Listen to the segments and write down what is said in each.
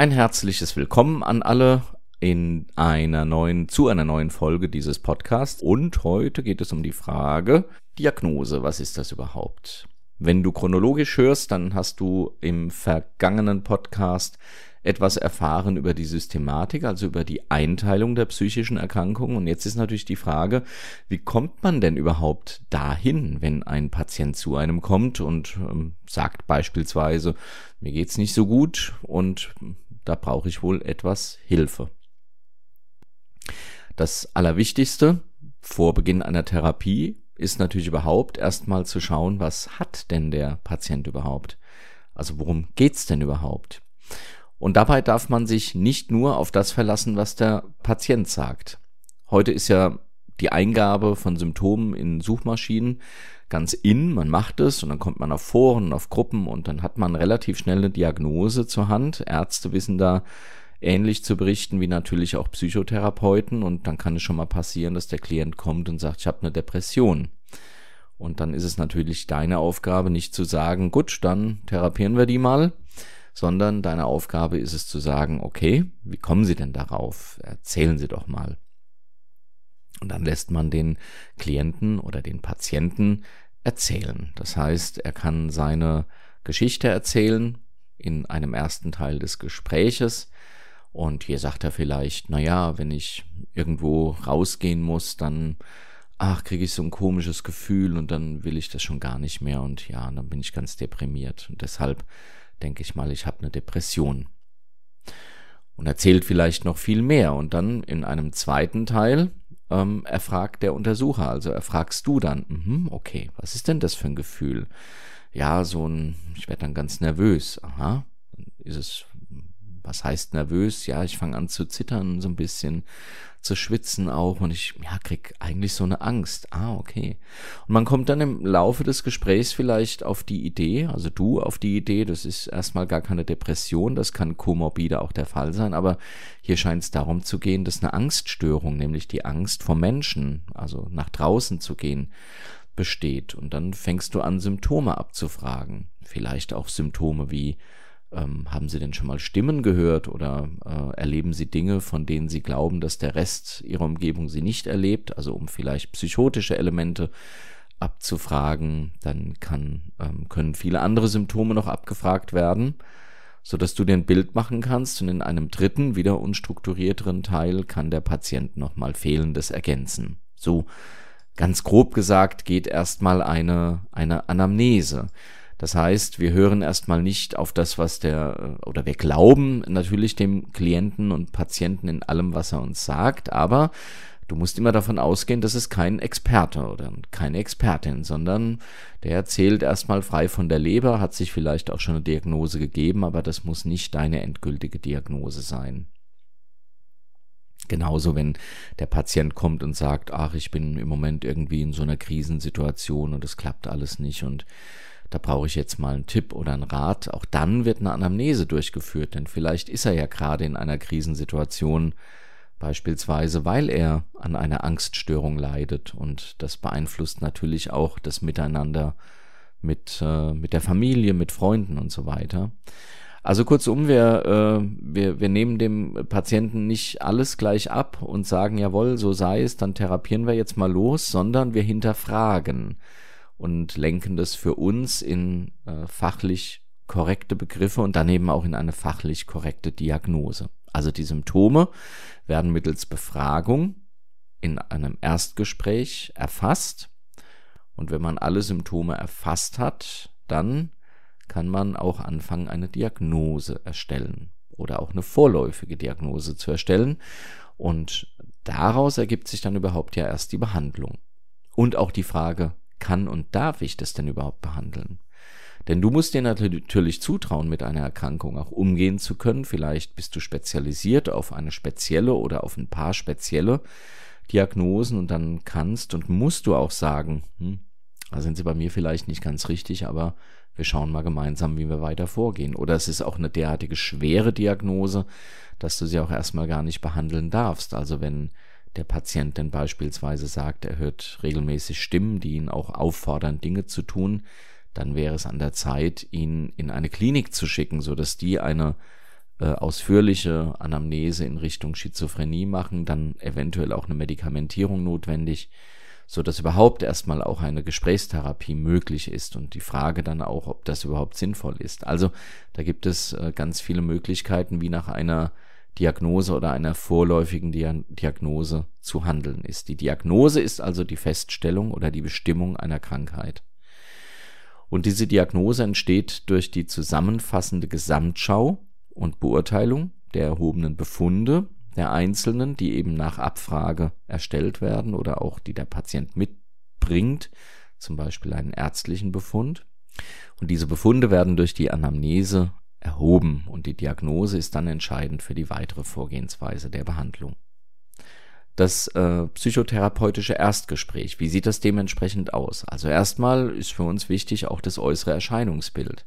Ein herzliches Willkommen an alle in einer neuen, zu einer neuen Folge dieses Podcasts. Und heute geht es um die Frage Diagnose. Was ist das überhaupt? Wenn du chronologisch hörst, dann hast du im vergangenen Podcast etwas erfahren über die Systematik, also über die Einteilung der psychischen Erkrankungen. Und jetzt ist natürlich die Frage, wie kommt man denn überhaupt dahin, wenn ein Patient zu einem kommt und ähm, sagt beispielsweise, mir geht's nicht so gut und da brauche ich wohl etwas Hilfe. Das Allerwichtigste vor Beginn einer Therapie ist natürlich überhaupt erstmal zu schauen, was hat denn der Patient überhaupt? Also worum geht's denn überhaupt? Und dabei darf man sich nicht nur auf das verlassen, was der Patient sagt. Heute ist ja die Eingabe von Symptomen in Suchmaschinen ganz in, man macht es und dann kommt man auf Foren, auf Gruppen und dann hat man relativ schnell eine Diagnose zur Hand. Ärzte wissen da ähnlich zu berichten wie natürlich auch Psychotherapeuten und dann kann es schon mal passieren, dass der Klient kommt und sagt, ich habe eine Depression. Und dann ist es natürlich deine Aufgabe, nicht zu sagen, gut, dann therapieren wir die mal, sondern deine Aufgabe ist es zu sagen, okay, wie kommen Sie denn darauf? Erzählen Sie doch mal. Und dann lässt man den Klienten oder den Patienten erzählen. Das heißt, er kann seine Geschichte erzählen in einem ersten Teil des Gespräches. Und hier sagt er vielleicht, na ja, wenn ich irgendwo rausgehen muss, dann ach, kriege ich so ein komisches Gefühl und dann will ich das schon gar nicht mehr und ja, dann bin ich ganz deprimiert. Und deshalb denke ich mal, ich habe eine Depression. Und erzählt vielleicht noch viel mehr. Und dann in einem zweiten Teil ähm, erfragt der Untersucher, also erfragst du dann, mhm, okay, was ist denn das für ein Gefühl? Ja, so ein, ich werde dann ganz nervös. Aha, ist es was heißt nervös? Ja, ich fange an zu zittern, so ein bisschen zu schwitzen auch und ich ja, krieg eigentlich so eine Angst. Ah, okay. Und man kommt dann im Laufe des Gesprächs vielleicht auf die Idee, also du auf die Idee, das ist erstmal gar keine Depression, das kann komorbide auch der Fall sein, aber hier scheint es darum zu gehen, dass eine Angststörung, nämlich die Angst vor Menschen, also nach draußen zu gehen, besteht. Und dann fängst du an, Symptome abzufragen. Vielleicht auch Symptome wie ähm, haben Sie denn schon mal Stimmen gehört oder äh, erleben Sie Dinge, von denen Sie glauben, dass der Rest Ihrer Umgebung sie nicht erlebt? Also um vielleicht psychotische Elemente abzufragen, dann kann, ähm, können viele andere Symptome noch abgefragt werden, so dass du dir ein Bild machen kannst und in einem dritten, wieder unstrukturierteren Teil kann der Patient nochmal Fehlendes ergänzen. So ganz grob gesagt geht erstmal eine, eine Anamnese. Das heißt, wir hören erstmal nicht auf das, was der, äh, oder wir glauben natürlich dem Klienten und Patienten in allem, was er uns sagt, aber du musst immer davon ausgehen, das ist kein Experte oder keine Expertin, sondern der erzählt erstmal frei von der Leber, hat sich vielleicht auch schon eine Diagnose gegeben, aber das muss nicht deine endgültige Diagnose sein. Genauso, wenn der Patient kommt und sagt, ach, ich bin im Moment irgendwie in so einer Krisensituation und es klappt alles nicht und da brauche ich jetzt mal einen Tipp oder einen Rat. Auch dann wird eine Anamnese durchgeführt, denn vielleicht ist er ja gerade in einer Krisensituation, beispielsweise weil er an einer Angststörung leidet und das beeinflusst natürlich auch das Miteinander mit, äh, mit der Familie, mit Freunden und so weiter. Also kurzum, wir, äh, wir, wir nehmen dem Patienten nicht alles gleich ab und sagen, jawohl, so sei es, dann therapieren wir jetzt mal los, sondern wir hinterfragen und lenken das für uns in äh, fachlich korrekte Begriffe und daneben auch in eine fachlich korrekte Diagnose. Also die Symptome werden mittels Befragung in einem Erstgespräch erfasst und wenn man alle Symptome erfasst hat, dann kann man auch anfangen, eine Diagnose erstellen oder auch eine vorläufige Diagnose zu erstellen und daraus ergibt sich dann überhaupt ja erst die Behandlung und auch die Frage, kann und darf ich das denn überhaupt behandeln? Denn du musst dir natürlich zutrauen, mit einer Erkrankung auch umgehen zu können. Vielleicht bist du spezialisiert auf eine spezielle oder auf ein paar spezielle Diagnosen und dann kannst und musst du auch sagen, hm, da sind sie bei mir vielleicht nicht ganz richtig, aber wir schauen mal gemeinsam, wie wir weiter vorgehen. Oder es ist auch eine derartige schwere Diagnose, dass du sie auch erstmal gar nicht behandeln darfst. Also wenn der Patient denn beispielsweise sagt, er hört regelmäßig Stimmen, die ihn auch auffordern, Dinge zu tun, dann wäre es an der Zeit, ihn in eine Klinik zu schicken, so dass die eine äh, ausführliche Anamnese in Richtung Schizophrenie machen, dann eventuell auch eine Medikamentierung notwendig, so dass überhaupt erstmal auch eine Gesprächstherapie möglich ist und die Frage dann auch, ob das überhaupt sinnvoll ist. Also da gibt es äh, ganz viele Möglichkeiten, wie nach einer Diagnose oder einer vorläufigen Diagnose zu handeln ist. Die Diagnose ist also die Feststellung oder die Bestimmung einer Krankheit. Und diese Diagnose entsteht durch die zusammenfassende Gesamtschau und Beurteilung der erhobenen Befunde der Einzelnen, die eben nach Abfrage erstellt werden oder auch die der Patient mitbringt, zum Beispiel einen ärztlichen Befund. Und diese Befunde werden durch die Anamnese erhoben und die Diagnose ist dann entscheidend für die weitere Vorgehensweise der Behandlung. Das äh, psychotherapeutische Erstgespräch, wie sieht das dementsprechend aus? Also erstmal ist für uns wichtig auch das äußere Erscheinungsbild.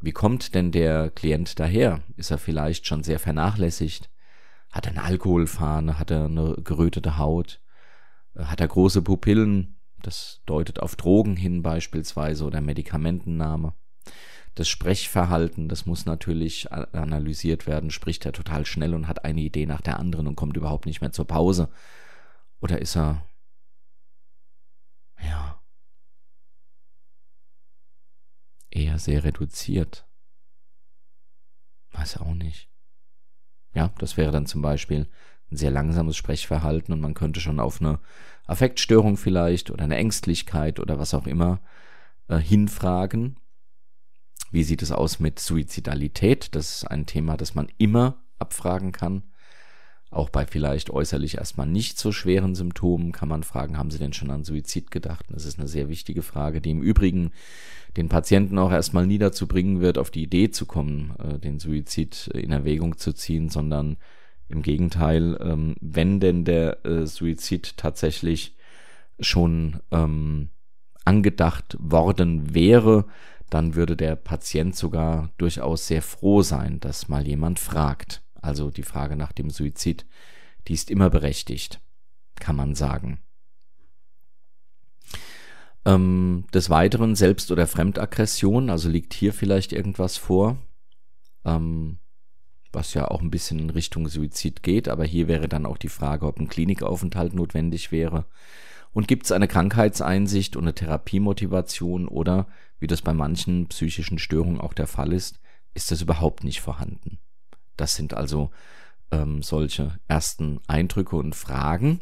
Wie kommt denn der Klient daher? Ist er vielleicht schon sehr vernachlässigt? Hat er eine Alkoholfahne? Hat er eine gerötete Haut? Äh, hat er große Pupillen? Das deutet auf Drogen hin beispielsweise oder Medikamentennahme. Das Sprechverhalten, das muss natürlich analysiert werden. Spricht er total schnell und hat eine Idee nach der anderen und kommt überhaupt nicht mehr zur Pause? Oder ist er, ja, eher sehr reduziert? Weiß auch nicht. Ja, das wäre dann zum Beispiel ein sehr langsames Sprechverhalten und man könnte schon auf eine Affektstörung vielleicht oder eine Ängstlichkeit oder was auch immer äh, hinfragen. Wie sieht es aus mit Suizidalität? Das ist ein Thema, das man immer abfragen kann. Auch bei vielleicht äußerlich erstmal nicht so schweren Symptomen kann man fragen, haben Sie denn schon an Suizid gedacht? Das ist eine sehr wichtige Frage, die im Übrigen den Patienten auch erstmal nie dazu bringen wird, auf die Idee zu kommen, äh, den Suizid in Erwägung zu ziehen, sondern im Gegenteil, ähm, wenn denn der äh, Suizid tatsächlich schon ähm, angedacht worden wäre, dann würde der Patient sogar durchaus sehr froh sein, dass mal jemand fragt. Also die Frage nach dem Suizid, die ist immer berechtigt, kann man sagen. Ähm, des Weiteren Selbst- oder Fremdaggression, also liegt hier vielleicht irgendwas vor, ähm, was ja auch ein bisschen in Richtung Suizid geht, aber hier wäre dann auch die Frage, ob ein Klinikaufenthalt notwendig wäre. Und gibt es eine Krankheitseinsicht und eine Therapiemotivation oder, wie das bei manchen psychischen Störungen auch der Fall ist, ist das überhaupt nicht vorhanden? Das sind also ähm, solche ersten Eindrücke und Fragen.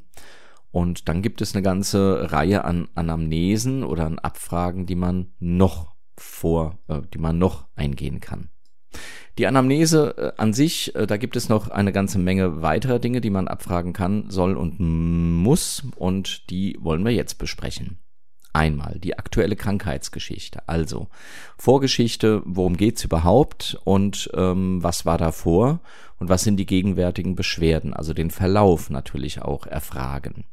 Und dann gibt es eine ganze Reihe an Anamnesen oder an Abfragen, die man noch vor, äh, die man noch eingehen kann. Die Anamnese äh, an sich, äh, da gibt es noch eine ganze Menge weiterer Dinge, die man abfragen kann, soll und muss. Und die wollen wir jetzt besprechen. Einmal die aktuelle Krankheitsgeschichte, also Vorgeschichte, worum geht's überhaupt? Und ähm, was war davor und was sind die gegenwärtigen Beschwerden, also den Verlauf natürlich auch erfragen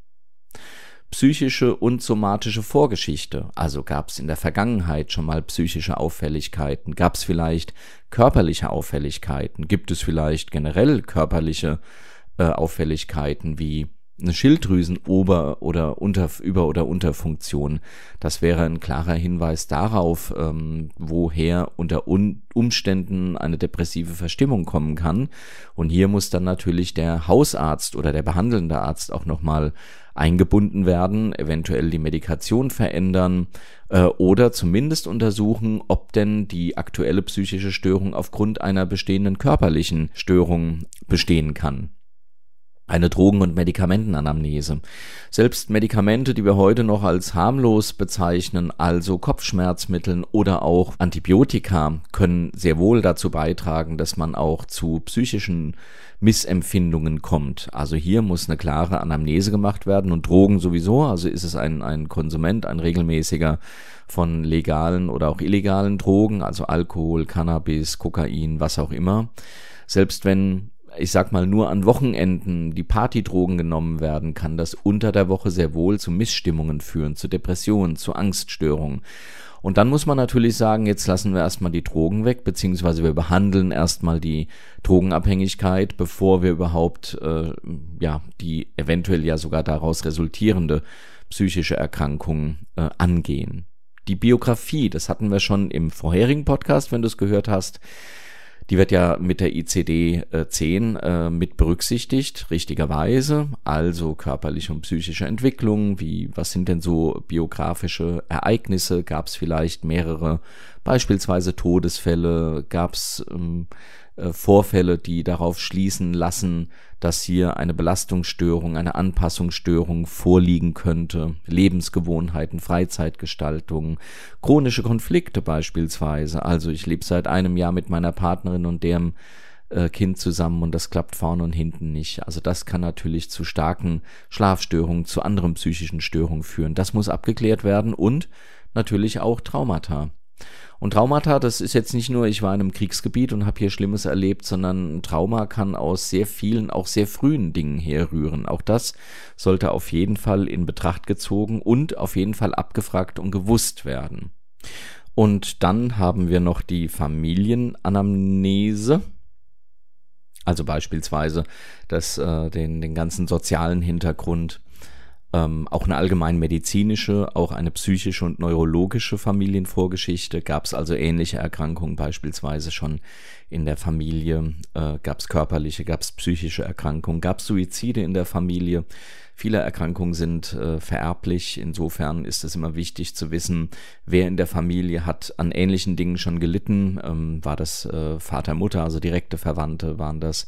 psychische und somatische Vorgeschichte. Also gab es in der Vergangenheit schon mal psychische Auffälligkeiten? Gab es vielleicht körperliche Auffälligkeiten? Gibt es vielleicht generell körperliche äh, Auffälligkeiten wie eine Schilddrüsenober- oder unter, Über- oder Unterfunktion. Das wäre ein klarer Hinweis darauf, ähm, woher unter Un Umständen eine depressive Verstimmung kommen kann. Und hier muss dann natürlich der Hausarzt oder der behandelnde Arzt auch nochmal eingebunden werden, eventuell die Medikation verändern äh, oder zumindest untersuchen, ob denn die aktuelle psychische Störung aufgrund einer bestehenden körperlichen Störung bestehen kann eine Drogen- und Medikamentenanamnese. Selbst Medikamente, die wir heute noch als harmlos bezeichnen, also Kopfschmerzmitteln oder auch Antibiotika, können sehr wohl dazu beitragen, dass man auch zu psychischen Missempfindungen kommt. Also hier muss eine klare Anamnese gemacht werden und Drogen sowieso, also ist es ein, ein Konsument, ein regelmäßiger von legalen oder auch illegalen Drogen, also Alkohol, Cannabis, Kokain, was auch immer. Selbst wenn ich sag mal, nur an Wochenenden die Partydrogen genommen werden, kann das unter der Woche sehr wohl zu Missstimmungen führen, zu Depressionen, zu Angststörungen. Und dann muss man natürlich sagen, jetzt lassen wir erstmal die Drogen weg, beziehungsweise wir behandeln erstmal die Drogenabhängigkeit, bevor wir überhaupt äh, ja die eventuell ja sogar daraus resultierende psychische Erkrankung äh, angehen. Die Biografie, das hatten wir schon im vorherigen Podcast, wenn du es gehört hast, Die wird ja mit der ICD-10 äh, mit berücksichtigt, richtigerweise. Also körperliche und psychische Entwicklung, wie, was sind denn so biografische Ereignisse? Gab es vielleicht mehrere, beispielsweise Todesfälle? Gab es ähm, äh, Vorfälle, die darauf schließen lassen, dass hier eine Belastungsstörung, eine Anpassungsstörung vorliegen könnte, Lebensgewohnheiten, Freizeitgestaltung, chronische Konflikte beispielsweise. Also ich lebe seit einem Jahr mit meiner Partnerin und deren äh, Kind zusammen und das klappt vorne und hinten nicht. Also das kann natürlich zu starken Schlafstörungen, zu anderen psychischen Störungen führen. Das muss abgeklärt werden und natürlich auch Traumata. Und Traumata, das ist jetzt nicht nur, ich war in einem Kriegsgebiet und habe hier Schlimmes erlebt, sondern Trauma kann aus sehr vielen, auch sehr frühen Dingen herrühren. Auch das sollte auf jeden Fall in Betracht gezogen und auf jeden Fall abgefragt und gewusst werden. Und dann haben wir noch die Familienanamnese. Also beispielsweise das, äh, den, den ganzen sozialen Hintergrund, ähm, auch eine allgemein medizinische, auch eine psychische und neurologische Familienvorgeschichte. Gab es also ähnliche Erkrankungen beispielsweise schon in der Familie? Äh, gab es körperliche, gab es psychische Erkrankungen? Gab es Suizide in der Familie? Viele Erkrankungen sind äh, vererblich. Insofern ist es immer wichtig zu wissen, wer in der Familie hat an ähnlichen Dingen schon gelitten. Ähm, war das äh, Vater, Mutter, also direkte Verwandte? Waren das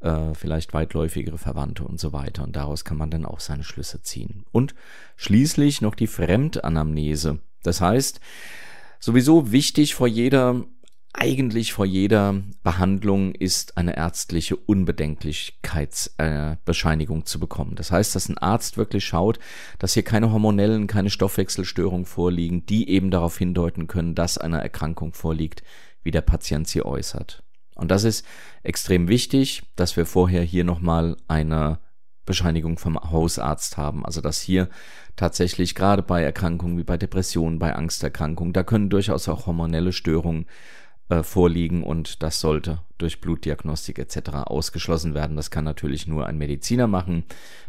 äh, vielleicht weitläufigere Verwandte und so weiter. Und daraus kann man dann auch seine Schlüsse ziehen. Und schließlich noch die Fremdanamnese. Das heißt, sowieso wichtig vor jeder eigentlich vor jeder Behandlung ist eine ärztliche Unbedenklichkeitsbescheinigung äh, zu bekommen. Das heißt, dass ein Arzt wirklich schaut, dass hier keine hormonellen, keine Stoffwechselstörungen vorliegen, die eben darauf hindeuten können, dass eine Erkrankung vorliegt, wie der Patient sie äußert. Und das ist extrem wichtig, dass wir vorher hier nochmal eine Bescheinigung vom Hausarzt haben. Also dass hier tatsächlich gerade bei Erkrankungen wie bei Depressionen, bei Angsterkrankungen, da können durchaus auch hormonelle Störungen äh, vorliegen und das sollte durch Blutdiagnostik etc. ausgeschlossen werden. Das kann natürlich nur ein Mediziner machen,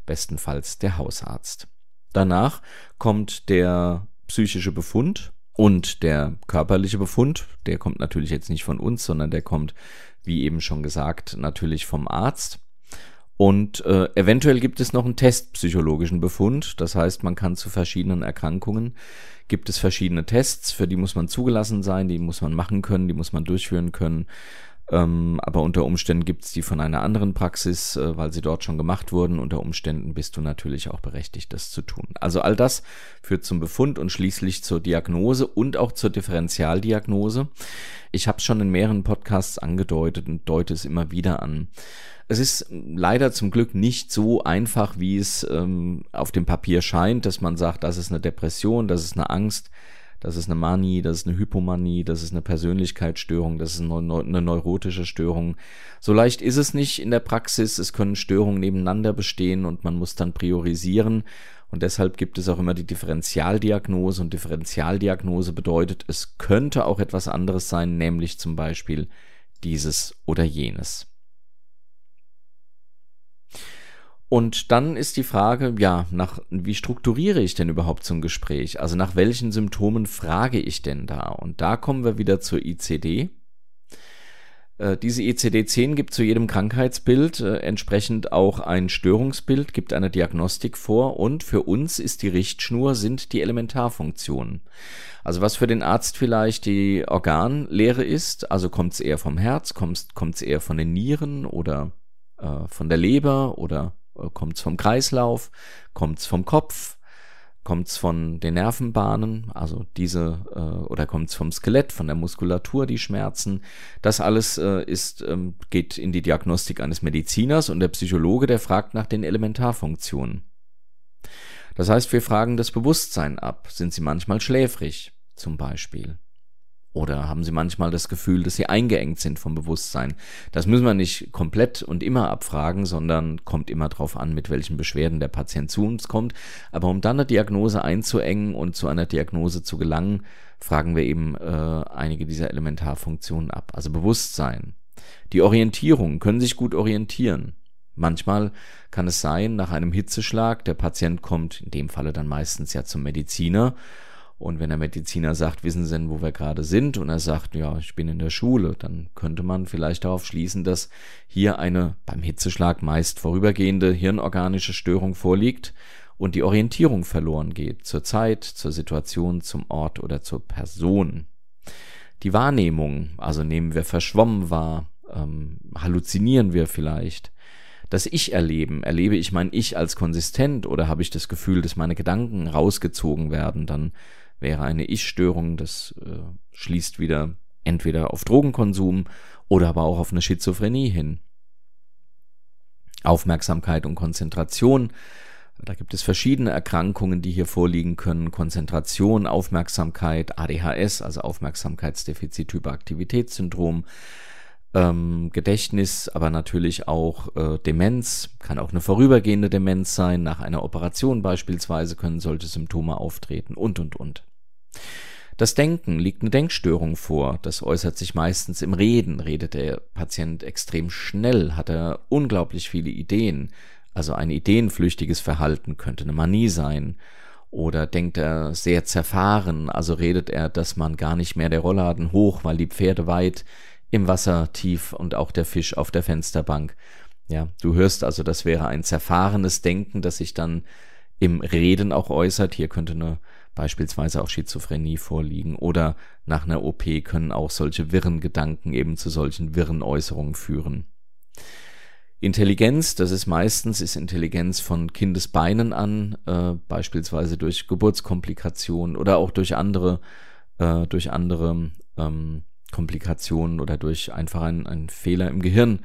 bestenfalls der Hausarzt. Danach kommt der psychische Befund und der körperliche Befund, der kommt natürlich jetzt nicht von uns, sondern der kommt, wie eben schon gesagt, natürlich vom Arzt. Und äh, eventuell gibt es noch einen testpsychologischen Befund. Das heißt, man kann zu verschiedenen Erkrankungen, gibt es verschiedene Tests, für die muss man zugelassen sein, die muss man machen können, die muss man durchführen können. Ähm, aber unter Umständen gibt es die von einer anderen Praxis, äh, weil sie dort schon gemacht wurden. Unter Umständen bist du natürlich auch berechtigt, das zu tun. Also all das führt zum Befund und schließlich zur Diagnose und auch zur Differentialdiagnose. Ich habe es schon in mehreren Podcasts angedeutet und deute es immer wieder an. Es ist leider zum Glück nicht so einfach, wie es ähm, auf dem Papier scheint, dass man sagt, das ist eine Depression, das ist eine Angst das ist eine Manie, das ist eine Hypomanie, das ist eine Persönlichkeitsstörung, das ist eine, neurotische Störung. So leicht ist es nicht in der Praxis. Es können Störungen nebeneinander bestehen und man muss dann priorisieren. Und deshalb gibt es auch immer die Differentialdiagnose. Und Differentialdiagnose bedeutet, es könnte auch etwas anderes sein, nämlich zum Beispiel dieses oder jenes. Und dann ist die Frage, ja, nach, wie strukturiere ich denn überhaupt so ein Gespräch? Also nach welchen Symptomen frage ich denn da? Und da kommen wir wieder zur ICD. Äh, diese ICD-10 gibt zu jedem Krankheitsbild äh, entsprechend auch ein Störungsbild, gibt eine Diagnostik vor und für uns ist die Richtschnur, sind die Elementarfunktionen. Also was für den Arzt vielleicht die Organlehre ist, also kommt es eher vom Herz, kommt es eher von den Nieren oder äh, von der Leber oder äh, kommt es vom Kreislauf? Kommt es vom Kopf? Kommt es von den Nervenbahnen? Also diese, äh, oder kommt es vom Skelett, von der Muskulatur, die Schmerzen? Das alles äh, ist, ähm, geht in die Diagnostik eines Mediziners und der Psychologe, der fragt nach den Elementarfunktionen. Das heißt, wir fragen das Bewusstsein ab. Sind sie manchmal schläfrig, zum Beispiel? Oder haben Sie manchmal das Gefühl, dass Sie eingeengt sind vom Bewusstsein? Das müssen wir nicht komplett und immer abfragen, sondern kommt immer darauf an, mit welchen Beschwerden der Patient zu uns kommt. Aber um dann eine Diagnose einzuengen und zu einer Diagnose zu gelangen, fragen wir eben äh, einige dieser Elementarfunktionen ab. Also Bewusstsein. Die Orientierung, können sich gut orientieren. Manchmal kann es sein, nach einem Hitzeschlag, der Patient kommt, in dem Falle dann meistens ja zum Mediziner, Und wenn der Mediziner sagt, wissen Sie denn, wo wir gerade sind? Und er sagt, ja, ich bin in der Schule, dann könnte man vielleicht darauf schließen, dass hier eine beim Hitzeschlag meist vorübergehende hirnorganische Störung vorliegt und die Orientierung verloren geht zur Zeit, zur Situation, zum Ort oder zur Person. Die Wahrnehmung, also nehmen wir verschwommen wahr, ähm, halluzinieren wir vielleicht. Das Ich-Erleben, erlebe ich mein Ich als konsistent oder habe ich das Gefühl, dass meine Gedanken rausgezogen werden, dann wäre eine Ich-Störung, das äh, schließt wieder entweder auf Drogenkonsum oder aber auch auf eine Schizophrenie hin. Aufmerksamkeit und Konzentration. Da gibt es verschiedene Erkrankungen, die hier vorliegen können. Konzentration, Aufmerksamkeit, ADHS, also Aufmerksamkeitsdefizit-Hyperaktivitätssyndrom, ähm, Gedächtnis, aber natürlich auch äh, Demenz, kann auch eine vorübergehende Demenz sein. Nach einer Operation beispielsweise können solche Symptome auftreten und, und, und. Das Denken liegt eine Denkstörung vor. Das äußert sich meistens im Reden. Redet der Patient extrem schnell, hat er unglaublich viele Ideen. Also ein ideenflüchtiges Verhalten könnte eine Manie sein. Oder denkt er sehr zerfahren, also redet er, dass man gar nicht mehr der Rollladen hoch, weil die Pferde weit im Wasser tief und auch der Fisch auf der Fensterbank. Ja, du hörst also, das wäre ein zerfahrenes Denken, das sich dann im Reden auch äußert. Hier könnte eine beispielsweise auch Schizophrenie vorliegen oder nach einer OP können auch solche wirren Gedanken eben zu solchen wirren Äußerungen führen. Intelligenz, das ist meistens ist Intelligenz von Kindesbeinen an, äh, beispielsweise durch Geburtskomplikationen oder auch durch andere, äh, durch andere ähm, Komplikationen oder durch einfach einen Fehler im Gehirn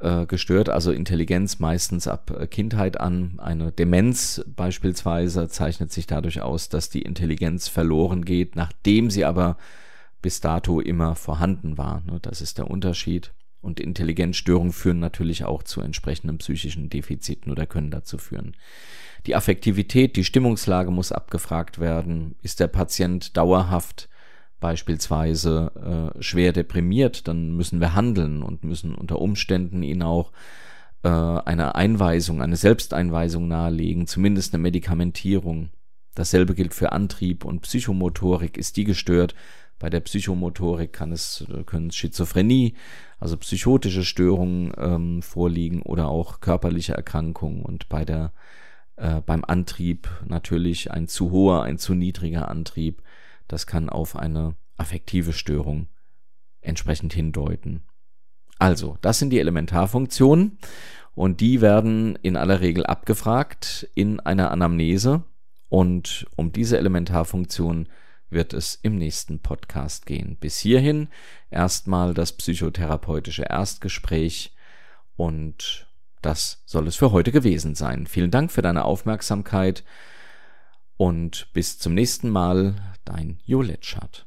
äh, gestört, also Intelligenz meistens ab äh, Kindheit an. Eine Demenz beispielsweise zeichnet sich dadurch aus, dass die Intelligenz verloren geht, nachdem sie aber bis dato immer vorhanden war. Ne? Das ist der Unterschied. Und Intelligenzstörungen führen natürlich auch zu entsprechenden psychischen Defiziten oder können dazu führen. Die Affektivität, die Stimmungslage muss abgefragt werden. Ist der Patient dauerhaft beispielsweise äh, schwer deprimiert, dann müssen wir handeln und müssen unter Umständen ihn auch äh, eine Einweisung, eine Selbsteinweisung nahelegen, zumindest eine Medikamentierung. Dasselbe gilt für Antrieb und Psychomotorik. Ist die gestört? Bei der Psychomotorik kann es, können Schizophrenie, also psychotische Störungen ähm, vorliegen oder auch körperliche Erkrankungen. Und bei der, äh, beim Antrieb natürlich ein zu hoher, ein zu niedriger Antrieb das kann auf eine affektive Störung entsprechend hindeuten. Also, das sind die Elementarfunktionen und die werden in aller Regel abgefragt in einer Anamnese und um diese Elementarfunktion wird es im nächsten Podcast gehen. Bis hierhin erstmal das psychotherapeutische Erstgespräch und das soll es für heute gewesen sein. Vielen Dank für deine Aufmerksamkeit und bis zum nächsten Mal, dein Jo Letschert.